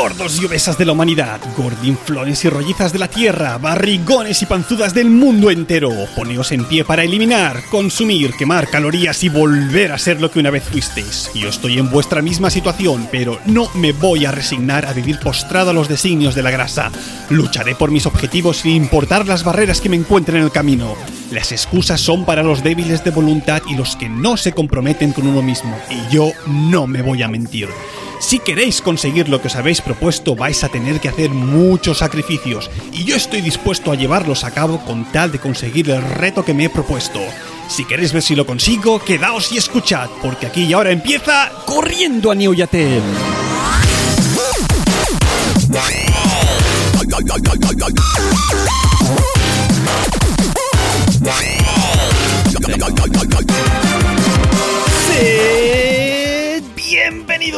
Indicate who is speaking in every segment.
Speaker 1: Gordos y obesas de la humanidad, gordinflones y rollizas de la tierra, barrigones y panzudas del mundo entero, poneos en pie para eliminar, consumir, quemar calorías y volver a ser lo que una vez fuisteis. Yo estoy en vuestra misma situación, pero no me voy a resignar a vivir postrado a los designios de la grasa. Lucharé por mis objetivos sin importar las barreras que me encuentren en el camino. Las excusas son para los débiles de voluntad y los que no se comprometen con uno mismo, y yo no me voy a mentir. Si queréis conseguir lo que os habéis propuesto, vais a tener que hacer muchos sacrificios, y yo estoy dispuesto a llevarlos a cabo con tal de conseguir el reto que me he propuesto. Si queréis ver si lo consigo, quedaos y escuchad, porque aquí y ahora empieza corriendo a Neo Yatel.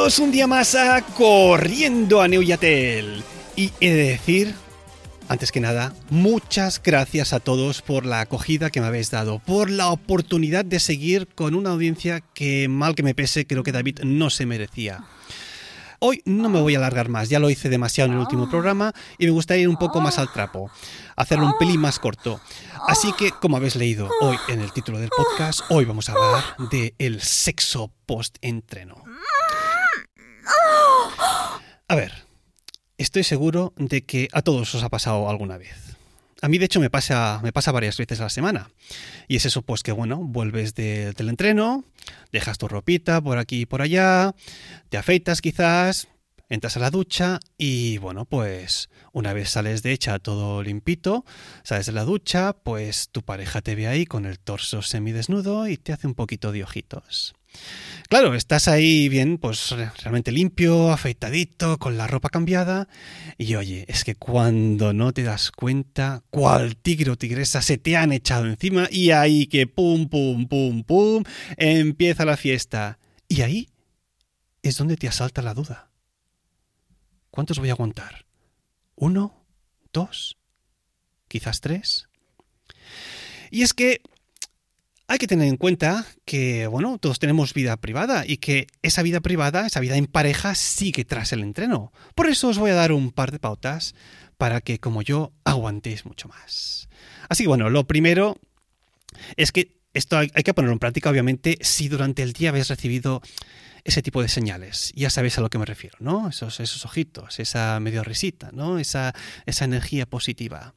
Speaker 1: Un día más a Corriendo a Neuyatel. Y he de decir, antes que nada, muchas gracias a todos por la acogida que me habéis dado, por la oportunidad de seguir con una audiencia que, mal que me pese, creo que David no se merecía. Hoy no me voy a alargar más, ya lo hice demasiado en el último programa y me gustaría ir un poco más al trapo, hacerlo un pelín más corto. Así que, como habéis leído hoy en el título del podcast, hoy vamos a hablar de el sexo post-entreno. A ver, estoy seguro de que a todos os ha pasado alguna vez. A mí, de hecho, me pasa, me pasa varias veces a la semana. Y es eso, pues que bueno, vuelves de- del entreno, dejas tu ropita por aquí y por allá, te afeitas quizás, entras a la ducha y bueno, pues una vez sales de hecha todo limpito, sales de la ducha, pues tu pareja te ve ahí con el torso semidesnudo y te hace un poquito de ojitos. Claro, estás ahí bien, pues re- realmente limpio, afeitadito, con la ropa cambiada. Y oye, es que cuando no te das cuenta, cuál tigre o tigresa se te han echado encima y ahí que pum, pum, pum, pum, empieza la fiesta. Y ahí es donde te asalta la duda. ¿Cuántos voy a aguantar? ¿Uno? ¿Dos? ¿Quizás tres? Y es que hay que tener en cuenta que, bueno, todos tenemos vida privada y que esa vida privada, esa vida en pareja, sigue tras el entreno. Por eso os voy a dar un par de pautas para que, como yo, aguantéis mucho más. Así que, bueno, lo primero es que esto hay, que ponerlo en práctica, obviamente, si durante el día habéis recibido ese tipo de señales. Ya sabéis a lo que me refiero, ¿no? Esos, esos ojitos, esa medio risita, ¿no? Esa, esa energía positiva.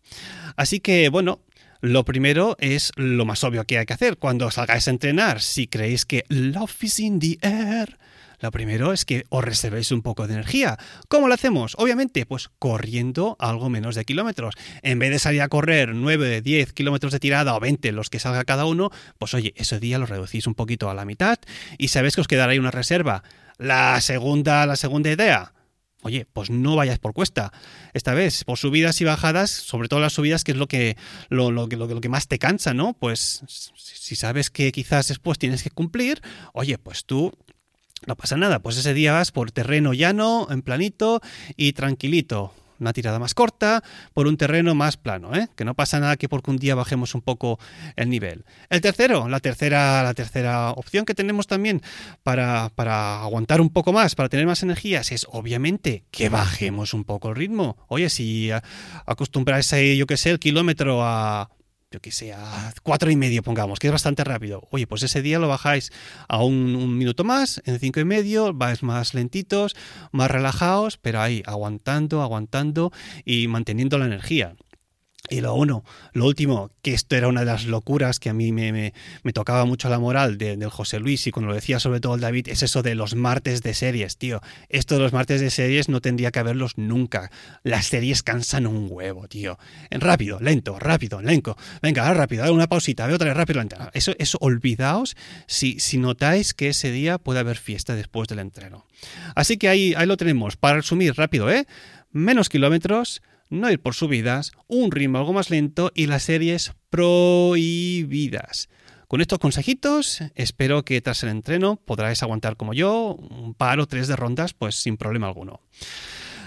Speaker 1: Así que, bueno, lo primero es lo más obvio que hay que hacer cuando salgáis a entrenar. Si creéis que love is in the air, lo primero es que os reservéis un poco de energía. ¿Cómo lo hacemos? Obviamente, pues corriendo algo menos de kilómetros. En vez de salir a correr 9, 10 kilómetros de tirada o 20, los que salga cada uno, pues oye, ese día lo reducís un poquito a la mitad y sabéis que os quedará ahí una reserva. La segunda, la segunda idea, Oye, pues no vayas por cuesta. Esta vez, por subidas y bajadas, sobre todo las subidas, que es lo que, lo, lo lo que- más te cansa, ¿no? Pues si sabes que quizás después tienes que cumplir, oye, pues tú no pasa nada. Pues ese día vas por terreno llano, en planito y tranquilito. Una tirada más corta por un terreno más plano, ¿eh? Que no pasa nada que porque un día bajemos un poco el nivel. El tercero, la tercera, la tercera opción que tenemos también para, para aguantar un poco más, para tener más energías, es obviamente que bajemos un poco el ritmo. Oye, si a- acostumbráis ahí, yo qué sé, el kilómetro a yo que sé, a cuatro y medio, pongamos, que es bastante rápido. Oye, pues ese día lo bajáis a un, un minuto más, en cinco y medio, vais más lentitos, más relajados, pero ahí, aguantando, aguantando y manteniendo la energía. Y lo uno, lo último, que esto era una de las locuras que a mí me, me- tocaba mucho la moral de- del José Luis y cuando lo decía sobre todo el David, es eso de los martes de series, tío. Esto de los martes de series no tendría que haberlos nunca. Las series cansan un huevo, tío. Rápido, lento, rápido, lento. Venga, ahora rápido, una pausita, ve otra vez rápido, lento. Eso, eso olvidaos si, si notáis que ese día puede haber fiesta después del entreno. Así que ahí, ahí lo tenemos. Para resumir rápido, ¿eh? Menos kilómetros, no ir por subidas, un ritmo algo más lento y las series prohibidas. Con estos consejitos, espero que tras el entreno podráis aguantar como yo un par o tres de rondas, pues sin problema alguno.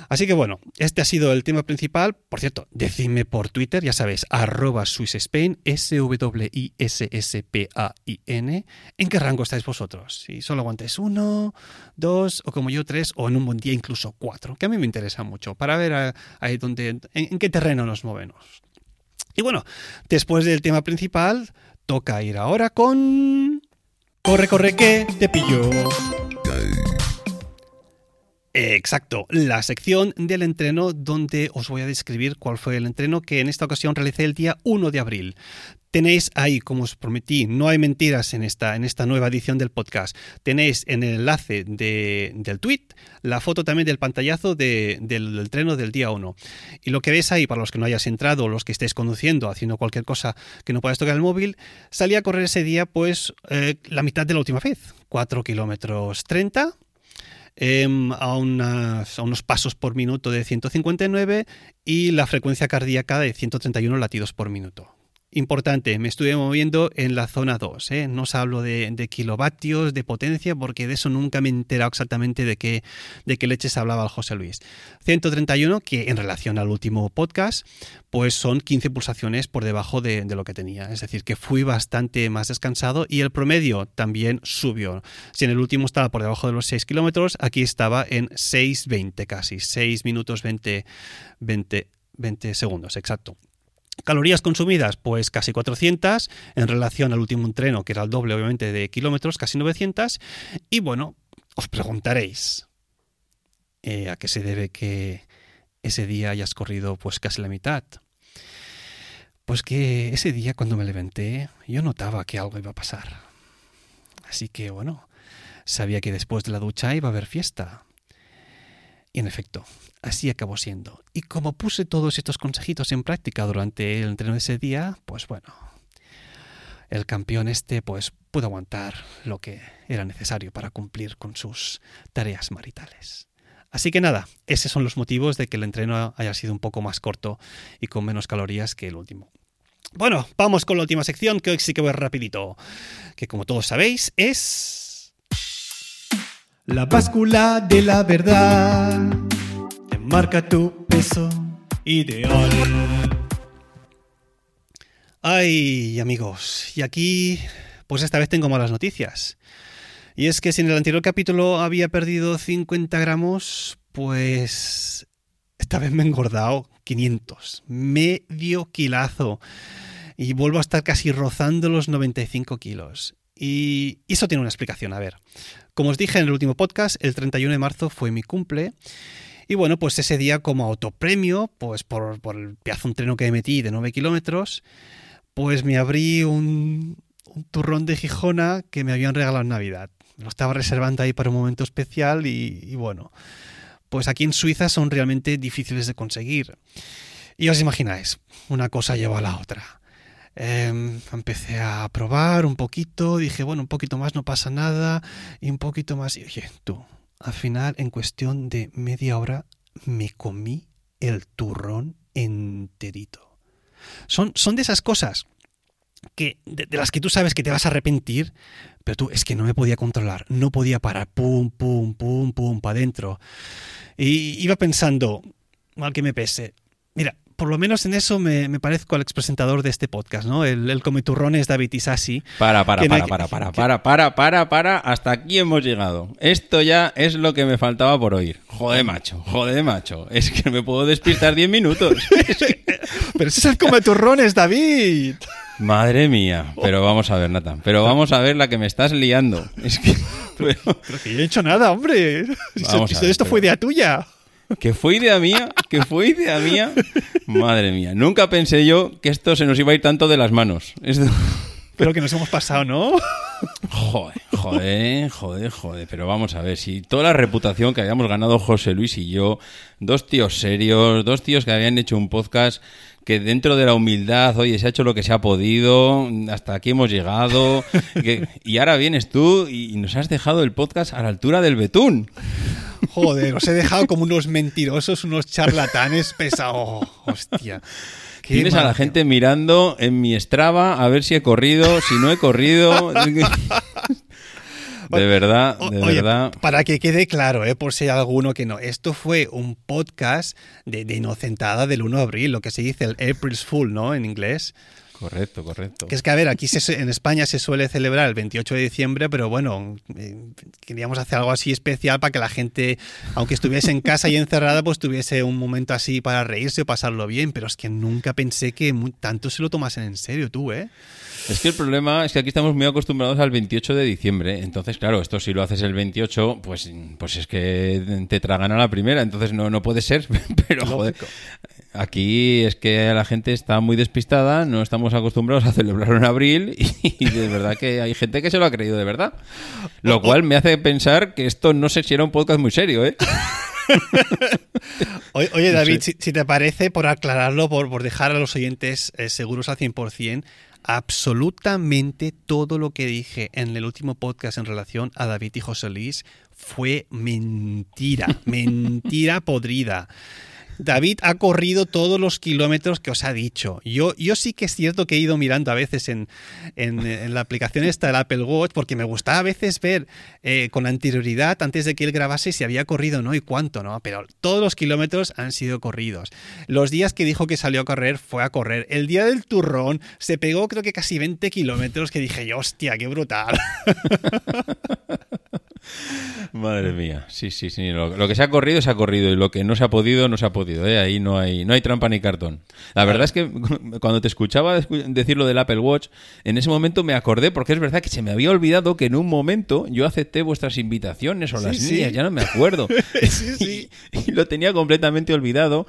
Speaker 1: Así que bueno, este ha sido el tema principal. Por cierto, decidme por Twitter, ya sabéis, arroba SwissSpain, S-W-I-S-S-P-A-I-N. ¿En qué rango estáis vosotros? Si solo aguantáis uno, dos, o como yo, tres, o en un buen día incluso cuatro, que a mí me interesa mucho, para ver ahí dónde, en qué terreno nos movemos. Y bueno, después del tema principal, toca ir ahora con... Corre, corre, que te pillo. Exacto, la sección del entreno donde os voy a describir cuál fue el entreno que en esta ocasión realicé el día 1 de abril. Tenéis ahí, como os prometí, no hay mentiras en esta, en esta nueva edición del podcast. Tenéis en el enlace del tweet la foto también del pantallazo del, del entreno del día 1. Y lo que veis ahí, para los que no hayáis entrado, los que estéis conduciendo, haciendo cualquier cosa que no podáis tocar el móvil, salí a correr ese día pues eh, la mitad de la última vez. 4 kilómetros 30 Em, a, unos pasos por minuto de 159 y la frecuencia cardíaca de 131 latidos por minuto. Importante, me estuve moviendo en la zona 2, ¿eh? no os hablo de, kilovatios, de potencia, porque de eso nunca me he enterado exactamente de qué, de qué leches hablaba el José Luis. 131, que en relación al último podcast, pues son 15 pulsaciones por debajo de, lo que tenía. Es decir, que fui bastante más descansado y el promedio también subió. Si en el último estaba por debajo de los 6 kilómetros, aquí estaba en 6.20 casi, 6 minutos 20, 20, 20 segundos, exacto. Calorías consumidas, pues casi 400 en relación al último entreno, que era el doble obviamente de kilómetros, casi 900. Y bueno, os preguntaréis eh, a qué se debe que ese día hayas corrido pues casi la mitad. Pues que ese día cuando me levanté yo notaba que algo iba a pasar. Así que bueno, sabía que después de la ducha iba a haber fiesta. Y en efecto, así acabó siendo. Y como puse todos estos consejitos en práctica durante el entreno de ese día, pues bueno, el campeón este pues pudo aguantar lo que era necesario para cumplir con sus tareas maritales. Así que nada, esos son los motivos de que el entreno haya sido un poco más corto y con menos calorías que el último. Bueno, vamos con la última sección que hoy sí que voy rapidito, que como todos sabéis es la báscula de la verdad te marca tu peso ideal. Ay, amigos, y aquí, pues esta vez tengo malas noticias. Y es que si en el anterior capítulo había perdido 50 gramos, pues esta vez me he engordado 500, medio kilazo. Y vuelvo a estar casi rozando los 95 kilos. Y eso tiene una explicación, a ver. Como os dije en el último podcast, el 31 de marzo fue mi cumple. Y bueno, pues ese día como autopremio, pues por, el pedazo entreno que me metí de 9 kilómetros, pues me abrí un, turrón de Gijona que me habían regalado en Navidad. Lo estaba reservando ahí para un momento especial y, y bueno, pues aquí en Suiza son realmente difíciles de conseguir. Y os imagináis, una cosa lleva a la otra. Em, empecé a probar un poquito, dije, bueno, un poquito más no pasa nada, y un poquito más, y oye, tú, al final, en cuestión de media hora, me comí el turrón enterito. Son, son de esas cosas que, de, las que tú sabes que te vas a arrepentir, pero tú es que no me podía controlar, no podía parar, pum, pum, pum, pum, para adentro. Y iba pensando, mal que me pese, mira, por lo menos en eso me, parezco al expresentador de este podcast, ¿no? El, el es David Isasi.
Speaker 2: Para, para, para, para, para, para, para, para, para, hasta aquí hemos llegado. Esto ya es lo que me faltaba por oír. Joder, macho, joder, macho. Es que me puedo despistar 10 minutos.
Speaker 1: Pero ese es el comiturrón es David.
Speaker 2: Madre mía, pero vamos a ver, Nathan. Pero vamos a ver la que me estás liando. Es que.
Speaker 1: Yo he hecho nada, hombre. Esto, ver, esto pero... fue idea tuya.
Speaker 2: ¿Que fue idea mía? ¿Que fue idea mía? Madre mía, nunca pensé yo que esto se nos iba a ir tanto de las manos.
Speaker 1: Pero que nos hemos pasado, ¿no?
Speaker 2: Joder, joder, joder, joder. Pero vamos a ver, si toda la reputación que habíamos ganado José Luis y yo, dos tíos serios, dos tíos que habían hecho un podcast que dentro de la humildad, oye, se ha hecho lo que se ha podido, hasta aquí hemos llegado, y ahora vienes tú y nos has dejado el podcast a la altura del betún.
Speaker 1: Joder, os he dejado como unos mentirosos, unos charlatanes pesados. hostia.
Speaker 2: Tienes a la gente mirando en mi Strava a ver si he corrido, si no he corrido. De verdad, de
Speaker 1: Oye,
Speaker 2: verdad.
Speaker 1: Para que quede claro, ¿eh? por si hay alguno que no, esto fue un podcast de, de inocentada del 1 de abril, lo que se dice el April's Fool, ¿no? En inglés.
Speaker 2: Correcto, correcto.
Speaker 1: Que es que, a ver, aquí se- en España se suele celebrar el 28 de diciembre, pero bueno, eh, queríamos hacer algo así especial para que la gente, aunque estuviese en casa y encerrada, pues tuviese un momento así para reírse o pasarlo bien. Pero es que nunca pensé que tanto se lo tomasen en serio tú, ¿eh?
Speaker 2: Es que el problema es que aquí estamos muy acostumbrados al 28 de diciembre. Entonces, claro, esto si lo haces el 28, pues, pues es que te tragan a la primera. Entonces no, no puede ser. Pero, joder. Aquí es que la gente está muy despistada, no estamos acostumbrados a celebrarlo en abril y, de verdad que hay gente que se lo ha creído de verdad. Lo cual me hace pensar que esto no sé si era un podcast muy serio, ¿eh?
Speaker 1: Oye,
Speaker 2: No
Speaker 1: David,
Speaker 2: sé.
Speaker 1: si, si te parece, por aclararlo, por, por dejar a los oyentes eh, seguros al 100%, absolutamente todo lo que dije en el último podcast en relación a David y José Luis fue mentira, mentira podrida. David ha corrido todos los kilómetros que os ha dicho. Yo, yo sí que es cierto que he ido mirando a veces en, en- la aplicación esta del Apple Watch, porque me gustaba a veces ver eh, con anterioridad, antes de que él grabase, si había corrido o no y cuánto, ¿no? Pero todos los kilómetros han sido corridos. Los días que dijo que salió a correr, fue a correr. El día del turrón se pegó creo que casi 20 kilómetros, que dije yo, hostia, qué brutal.
Speaker 2: Madre mía, sí, sí, sí. Lo que se ha corrido se ha corrido y lo que no se ha podido no se ha podido. ¿Eh? Ahí no hay, no hay trampa ni cartón. La verdad es que cuando te escuchaba escu- decir lo del Apple Watch, en ese momento me acordé porque es verdad que se me había olvidado que en un momento yo acepté vuestras invitaciones o las
Speaker 1: sí.
Speaker 2: mías, ya no me acuerdo.
Speaker 1: Sí, sí.
Speaker 2: Y, y lo tenía completamente olvidado.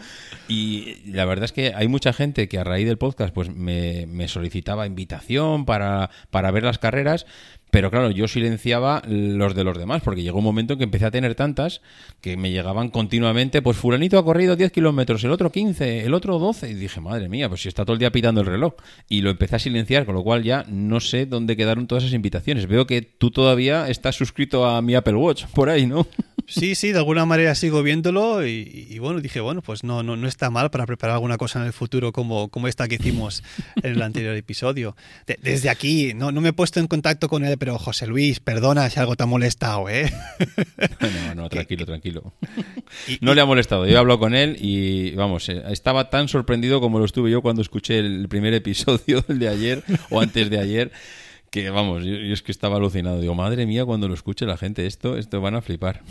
Speaker 2: Y la verdad es que hay mucha gente que a raíz del podcast pues me, me solicitaba invitación para, para ver las carreras. Pero claro, yo silenciaba los de los demás, porque llegó un momento en que empecé a tener tantas que me llegaban continuamente, pues fulanito ha corrido 10 kilómetros, el otro 15, el otro 12, y dije, madre mía, pues si está todo el día pitando el reloj. Y lo empecé a silenciar, con lo cual ya no sé dónde quedaron todas esas invitaciones. Veo que tú todavía estás suscrito a mi Apple Watch, por ahí, ¿no?
Speaker 1: Sí, sí, de alguna manera sigo viéndolo y, y bueno, dije, bueno, pues no, no, no está mal para preparar alguna cosa en el futuro como, como esta que hicimos en el anterior episodio. De- desde aquí, no, no me he puesto en contacto con él, pero José Luis, perdona si algo te ha molestado, ¿eh?
Speaker 2: No, no, tranquilo, tranquilo. No le ha molestado. Yo he hablado con él y, vamos, eh, estaba tan sorprendido como lo estuve yo cuando escuché el primer episodio, el de ayer o antes de ayer, que, vamos, yo, yo es que estaba alucinado. Digo, madre mía, cuando lo escuche la gente esto, esto van a flipar.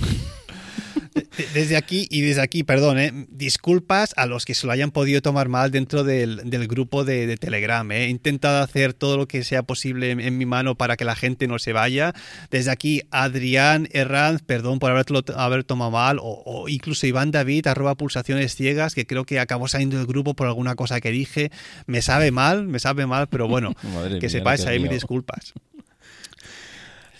Speaker 1: De- Desde aquí y desde aquí, perdón, ¿eh? disculpas a los que se lo hayan podido tomar mal dentro del, del grupo de, de Telegram. ¿eh? He intentado hacer todo lo que sea posible en, en mi mano para que la gente no se vaya. Desde aquí, Adrián Herranz, perdón por haberlo, haber tomado mal, o, o incluso Iván David, arroba pulsaciones ciegas, que creo que acabó saliendo del grupo por alguna cosa que dije. Me sabe mal, me sabe mal, pero bueno, que sepáis ahí mis disculpas.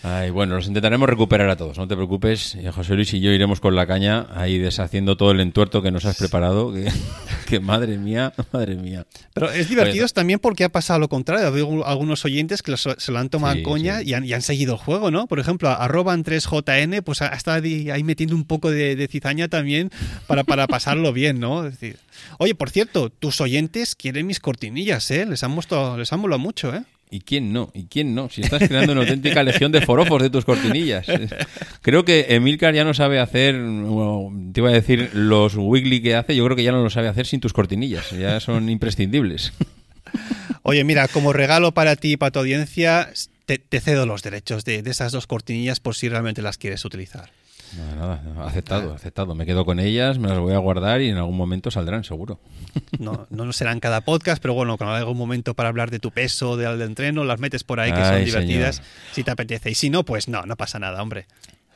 Speaker 2: Ay, bueno, los intentaremos recuperar a todos, no te preocupes. Y José Luis y yo iremos con la caña ahí deshaciendo todo el entuerto que nos has preparado. Que, que madre mía, madre mía.
Speaker 1: Pero es divertido
Speaker 2: Oye,
Speaker 1: también porque ha pasado lo contrario. Veo algunos oyentes que se lo han tomado
Speaker 2: Sí,
Speaker 1: en coña
Speaker 2: sí.
Speaker 1: y, han, y han seguido el juego, ¿no? Por ejemplo, arroba 3JN, pues ha estado ahí ahí metiendo un poco de, de cizaña también para, para pasarlo bien, ¿no? Es decir, oye, por cierto, tus oyentes quieren mis cortinillas, ¿eh? Les han, mostrado, les han molado mucho, ¿eh?
Speaker 2: ¿Y quién no? ¿Y quién no? Si estás creando una auténtica legión de forofos de tus cortinillas. Creo que Emilcar ya no sabe hacer, te iba a decir, los wiggly que hace, yo creo que ya no lo sabe hacer sin tus cortinillas. Ya son imprescindibles.
Speaker 1: Oye, mira, como regalo para ti y para tu audiencia, te, cedo los derechos de, de esas dos cortinillas por si realmente las quieres utilizar.
Speaker 2: Nada, nada, aceptado, aceptado. Me quedo con ellas, me las voy a guardar y en algún momento saldrán, seguro.
Speaker 1: No, no será en cada podcast, pero bueno, cuando algún momento para hablar de tu peso, del de entreno, las metes por ahí que son
Speaker 2: Ay,
Speaker 1: divertidas
Speaker 2: señor.
Speaker 1: si te apetece. Y si no, pues no, no pasa nada, hombre.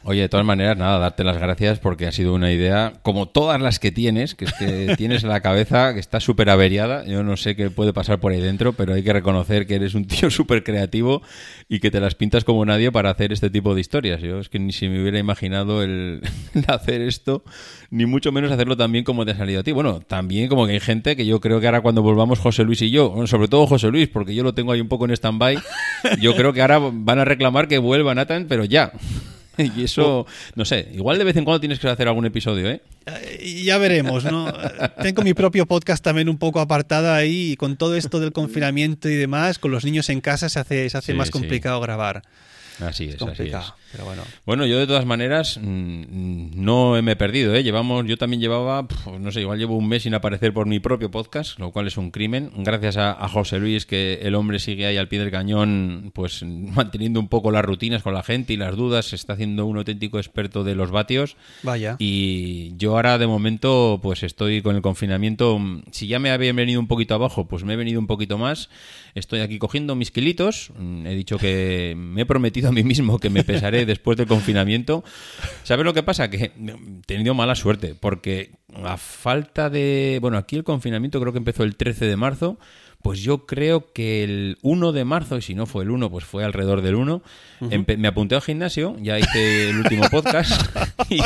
Speaker 2: Oye, de todas maneras, nada, darte las gracias porque ha sido una idea, como todas las que tienes, que es que tienes la cabeza que está súper averiada. Yo no sé qué puede pasar por ahí dentro, pero hay que reconocer que eres un tío súper creativo y que te las pintas como nadie para hacer este tipo de historias. Yo es que ni si me hubiera imaginado el, el hacer esto, ni mucho menos hacerlo también como te ha salido a ti. Bueno, también como que hay gente que yo creo que ahora cuando volvamos José Luis y yo, bueno, sobre todo José Luis, porque yo lo tengo ahí un poco en stand-by, yo creo que ahora van a reclamar que vuelva Nathan, pero ya. Y eso, no sé, igual de vez en cuando tienes que hacer algún episodio, ¿eh?
Speaker 1: Eh, Ya veremos, ¿no? Tengo mi propio podcast también un poco apartado ahí y con todo esto del confinamiento y demás, con los niños en casa se hace, se hace
Speaker 2: Sí,
Speaker 1: más
Speaker 2: sí.
Speaker 1: complicado grabar.
Speaker 2: Así es, así es.
Speaker 1: Pero bueno.
Speaker 2: Bueno, yo de todas maneras mm, no me he perdido, ¿eh? Llevamos, yo también llevaba, no sé, igual llevo un mes sin aparecer por mi propio podcast, lo cual es un crimen. Gracias a, a José Luis, que el hombre sigue ahí al pie del cañón, pues manteniendo un poco las rutinas con la gente y las dudas, se está haciendo un auténtico experto de los vatios.
Speaker 1: Vaya.
Speaker 2: Y yo ahora de momento pues estoy con el confinamiento. Si ya me había venido un poquito abajo, pues me he venido un poquito más. Estoy aquí cogiendo mis kilitos. Mm, He dicho que me he prometido a mí mismo que me pesaré después del confinamiento. ¿Sabes lo que pasa? Que he tenido mala suerte porque a falta de... Bueno, aquí el confinamiento creo que empezó el 13 de marzo. Pues yo creo que el 1 de marzo, y si no fue el 1, pues fue alrededor del 1, empe- me apunté al gimnasio, ya hice el último podcast y,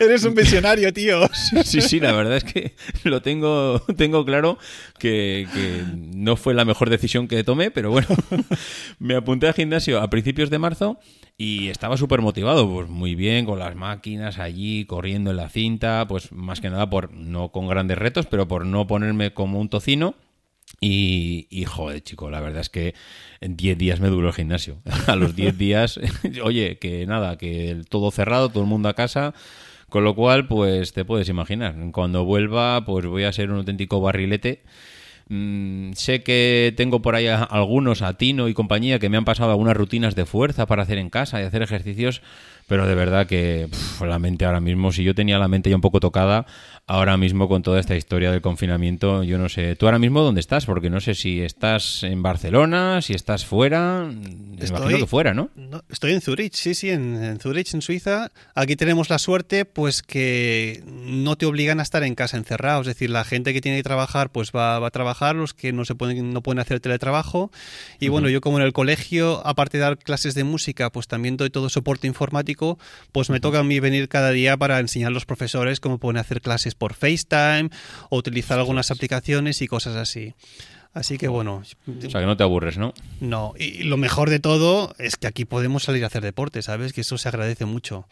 Speaker 1: Eres un visionario, tío.
Speaker 2: Sí, sí, la verdad es que lo tengo, tengo claro que, que no fue la mejor decisión que tomé, pero bueno, me apunté al gimnasio a principios de marzo y estaba súper motivado, pues muy bien, con las máquinas allí, corriendo en la cinta, pues más que nada por, no con grandes retos, pero por no ponerme como un tocino. Y, y, joder, chico, la verdad es que en 10 días me duró el gimnasio. A los 10 días, oye, que nada, que todo cerrado, todo el mundo a casa. Con lo cual, pues te puedes imaginar, cuando vuelva, pues voy a ser un auténtico barrilete. Mm, sé que tengo por ahí algunos, a Tino y compañía, que me han pasado algunas rutinas de fuerza para hacer en casa y hacer ejercicios, pero de verdad que la mente ahora mismo, si yo tenía la mente ya un poco tocada, ahora mismo con toda esta historia del confinamiento, yo no sé, tú ahora mismo dónde estás, porque no sé si estás en Barcelona, si estás fuera, me imagino que fuera, ¿no?
Speaker 1: No, estoy en Zurich, sí, sí, en, en Zurich, en Suiza. Aquí tenemos la suerte, pues que no te obligan a estar en casa encerrado. Es decir, la gente que tiene que trabajar, pues va, va a trabajar, los que no se pueden, no pueden hacer teletrabajo. Y bueno, yo como en el colegio, aparte de dar clases de música, pues también doy todo soporte informático, pues me toca a mí venir cada día para enseñar a los profesores cómo pueden hacer clases por FaceTime o utilizar algunas aplicaciones y cosas así. Así que bueno,
Speaker 2: O sea, que no te aburres, ¿no?
Speaker 1: no, y lo mejor de todo es que aquí podemos salir a hacer deporte, ¿sabes? Que eso se agradece mucho.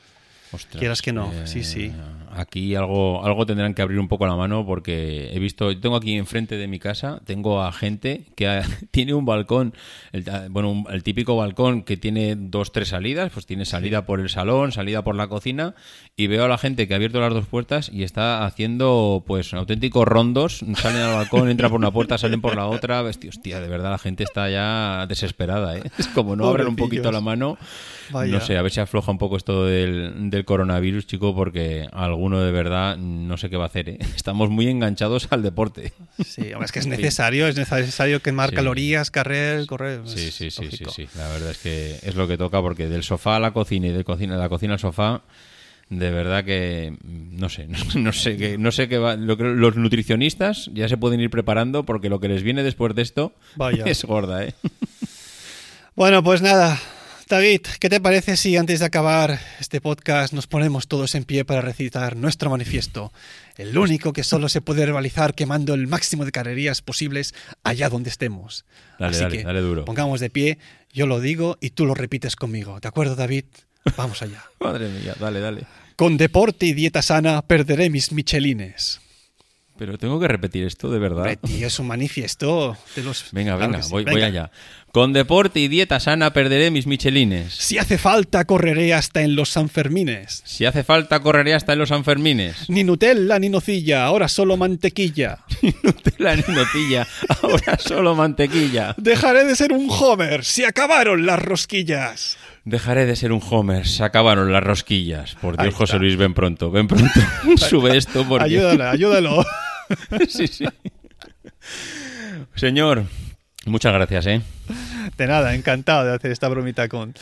Speaker 2: Ostras,
Speaker 1: Quieras que no, sí, sí.
Speaker 2: Aquí algo, algo tendrán que abrir un poco la mano porque he visto, yo tengo aquí enfrente de mi casa, tengo a gente que ha- tiene un balcón, el, bueno, un- el típico balcón que tiene dos, tres salidas, pues tiene salida por el salón, salida por la cocina y veo a la gente que ha abierto las dos puertas y está haciendo pues auténticos rondos, salen al balcón, entran por una puerta, salen por la otra, hostia, hostia, de verdad la gente está ya desesperada, ¿eh? Es como no abren un poquito la mano,
Speaker 1: Vaya.
Speaker 2: no sé, a ver si afloja un poco esto del, del coronavirus, chico, porque alguno de verdad no sé qué va a hacer. ¿eh? Estamos muy enganchados al deporte.
Speaker 1: Sí, es que es necesario, es necesario quemar
Speaker 2: Sí.
Speaker 1: calorías, carrer, correr.
Speaker 2: Sí,
Speaker 1: es
Speaker 2: sí, sí, sí, sí. La verdad es que es lo que toca porque del sofá a la cocina y de, cocina, la cocina al sofá, de verdad que mm, no sé, no, sé qué, no sé qué va. Lo los nutricionistas ya se pueden ir preparando porque lo que les viene después de esto
Speaker 1: Vaya.
Speaker 2: es gorda, ¿eh?
Speaker 1: Bueno, pues nada. David, ¿qué te parece si antes de acabar este podcast nos ponemos todos en pie para recitar nuestro manifiesto? El único que solo se puede realizar quemando el máximo de carrerías posibles allá donde estemos.
Speaker 2: Dale,
Speaker 1: Así
Speaker 2: dale,
Speaker 1: que
Speaker 2: dale duro.
Speaker 1: Pongamos de pie, yo lo digo y tú lo repites conmigo. ¿De acuerdo, David? Vamos allá.
Speaker 2: Madre mía, dale, dale.
Speaker 1: Con deporte y dieta sana perderé mis michelines.
Speaker 2: Pero tengo que repetir esto, de verdad.
Speaker 1: Hombre, tío, es un manifiesto de los...
Speaker 2: Venga,
Speaker 1: Claro
Speaker 2: venga,
Speaker 1: sí.
Speaker 2: voy, allá. Con deporte y dieta sana perderé mis michelines.
Speaker 1: Si hace falta, correré hasta en los Sanfermines.
Speaker 2: Si hace falta, correré hasta en los Sanfermines.
Speaker 1: Ni Nutella ni nocilla, ahora solo mantequilla.
Speaker 2: Nutella ni nocilla, ahora solo mantequilla.
Speaker 1: Dejaré de ser un Homer, se acabaron las rosquillas.
Speaker 2: Dejaré de ser un Homer, se acabaron las rosquillas. Por Dios, José. Luis, ven pronto, ven pronto. Sube esto porque...
Speaker 1: Ayúdale, ayúdalo.
Speaker 2: sí, sí. Señor, muchas gracias, ¿eh?
Speaker 1: De nada, encantado de hacer esta bromita con,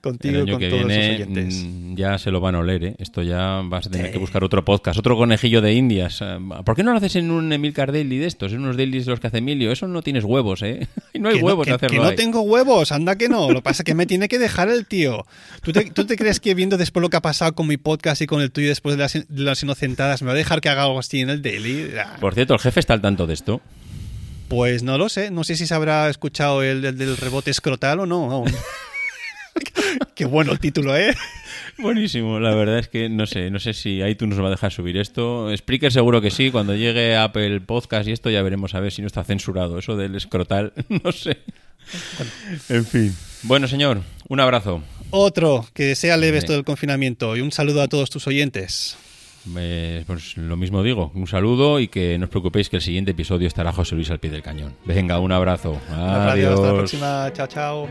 Speaker 1: contigo y con
Speaker 2: que
Speaker 1: todos
Speaker 2: viene
Speaker 1: los oyentes.
Speaker 2: mm, ya se lo van a oler, ¿eh? Esto ya vas a tener
Speaker 1: Sí.
Speaker 2: que buscar otro podcast, otro conejillo de indias. Eh, ¿Por qué no lo haces en un Emilcar Daily de estos? En unos dailies de los que hace Emilio. Eso no tienes huevos, ¿eh? Y no hay
Speaker 1: que
Speaker 2: huevos
Speaker 1: que,
Speaker 2: de hacerlo
Speaker 1: que no
Speaker 2: ahí.
Speaker 1: tengo huevos, anda que no. Lo que pasa es que me tiene que dejar el tío. ¿Tú te, tú te crees que viendo después lo que ha pasado con mi podcast y con el tuyo después de las, de las inocentadas, me va a dejar que haga algo así en el daily? Ah,
Speaker 2: Por cierto, el jefe está al tanto de esto.
Speaker 1: Pues no lo sé. No sé si se habrá escuchado el, el del rebote escrotal o no. Qué bueno el título, ¿eh?
Speaker 2: Buenísimo, la verdad es que no sé, no sé si iTunes nos va a dejar subir esto. Spreaker seguro que sí, cuando llegue Apple Podcast y esto ya veremos a ver si no está censurado. Eso del escrotal, no sé. En fin. Bueno, señor, un abrazo.
Speaker 1: Otro, que sea leve esto del confinamiento y un saludo a todos tus oyentes.
Speaker 2: Eh, pues lo mismo digo, un saludo y que no os preocupéis que el siguiente episodio estará José Luis al pie del cañón. Venga, un abrazo.
Speaker 1: Radio, hasta la
Speaker 2: Adiós.
Speaker 1: próxima. Chao, chao.